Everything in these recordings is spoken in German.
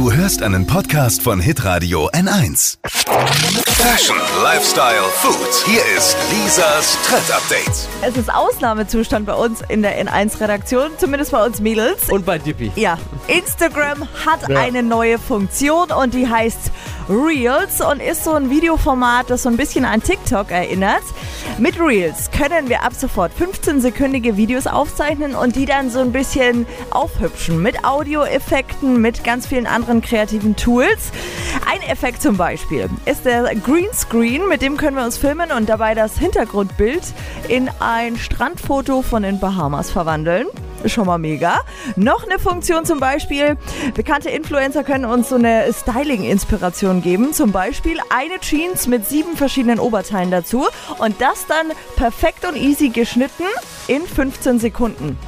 Du hörst einen Podcast von Hitradio N1. Fashion, Lifestyle, Food. Hier ist Lisas Trend Update. Es ist Ausnahmezustand bei uns in der N1-Redaktion, zumindest bei uns Mädels. Und bei Dippy. Ja, Instagram hat Ja. eine neue Funktion und die heißt Reels und ist so ein Videoformat, das so ein bisschen an TikTok erinnert. Mit Reels können wir ab sofort 15-sekündige Videos aufzeichnen und die dann so ein bisschen aufhübschen mit Audioeffekten, mit ganz vielen anderen kreativen Tools. Ein Effekt zum Beispiel ist der Greenscreen, mit dem können wir uns filmen und dabei das Hintergrundbild in ein Strandfoto von den Bahamas verwandeln. Schon mal mega. Noch eine Funktion zum Beispiel, bekannte Influencer können uns so eine Styling-Inspiration geben. Zum Beispiel eine Jeans mit sieben verschiedenen Oberteilen dazu und das dann perfekt und easy geschnitten in 15 Sekunden.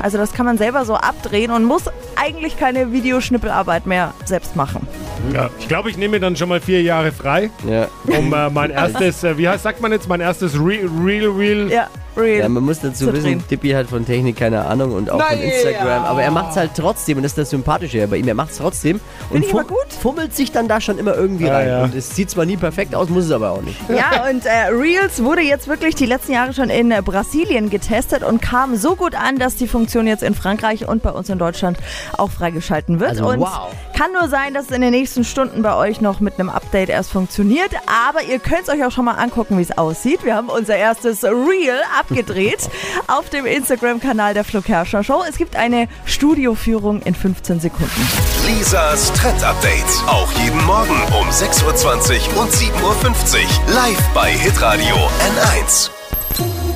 Also das kann man selber so abdrehen und muss eigentlich keine Videoschnippelarbeit mehr selbst machen. Ja, ich glaube, ich nehme mir dann schon mal vier Jahre frei, Ja. um äh, mein erstes, äh, wie heißt, sagt man jetzt, mein erstes Re Real Real. Ja, real. ja, man muss dazu Zu wissen. Dippy hat von Technik keine Ahnung und auch von Nein, Instagram. ja. Aber er macht es halt trotzdem und das ist das Sympathische bei ihm. Er macht es trotzdem und ich aber gut. fummelt sich dann da schon immer irgendwie Ja, rein. ja. Und es sieht zwar nie perfekt aus, muss es aber auch nicht. Ja, und äh, Reels wurde jetzt wirklich die letzten Jahre schon in äh, Brasilien getestet und kam so gut an, dass die Funktion jetzt in Frankreich und bei uns in Deutschland auch freigeschalten wird. Also, und wow. kann nur sein, dass es in den nächsten Stunden bei euch noch mit einem Update erst funktioniert. Aber ihr könnt es euch auch schon mal angucken, wie es aussieht. Wir haben unser erstes Reel abgedreht auf dem Instagram-Kanal der Flo Kerschner Show. Es gibt eine Studioführung in 15 Sekunden. Lisas Trend Update. Auch jeden Morgen um 6.20 Uhr und 7.50 Uhr. Live bei Hitradio N1.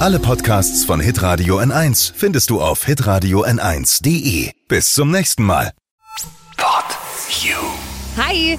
Alle Podcasts von Hitradio N1 findest du auf hitradio n1.de. Bis zum nächsten Mal. Pod You. Hi,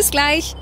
Bis gleich.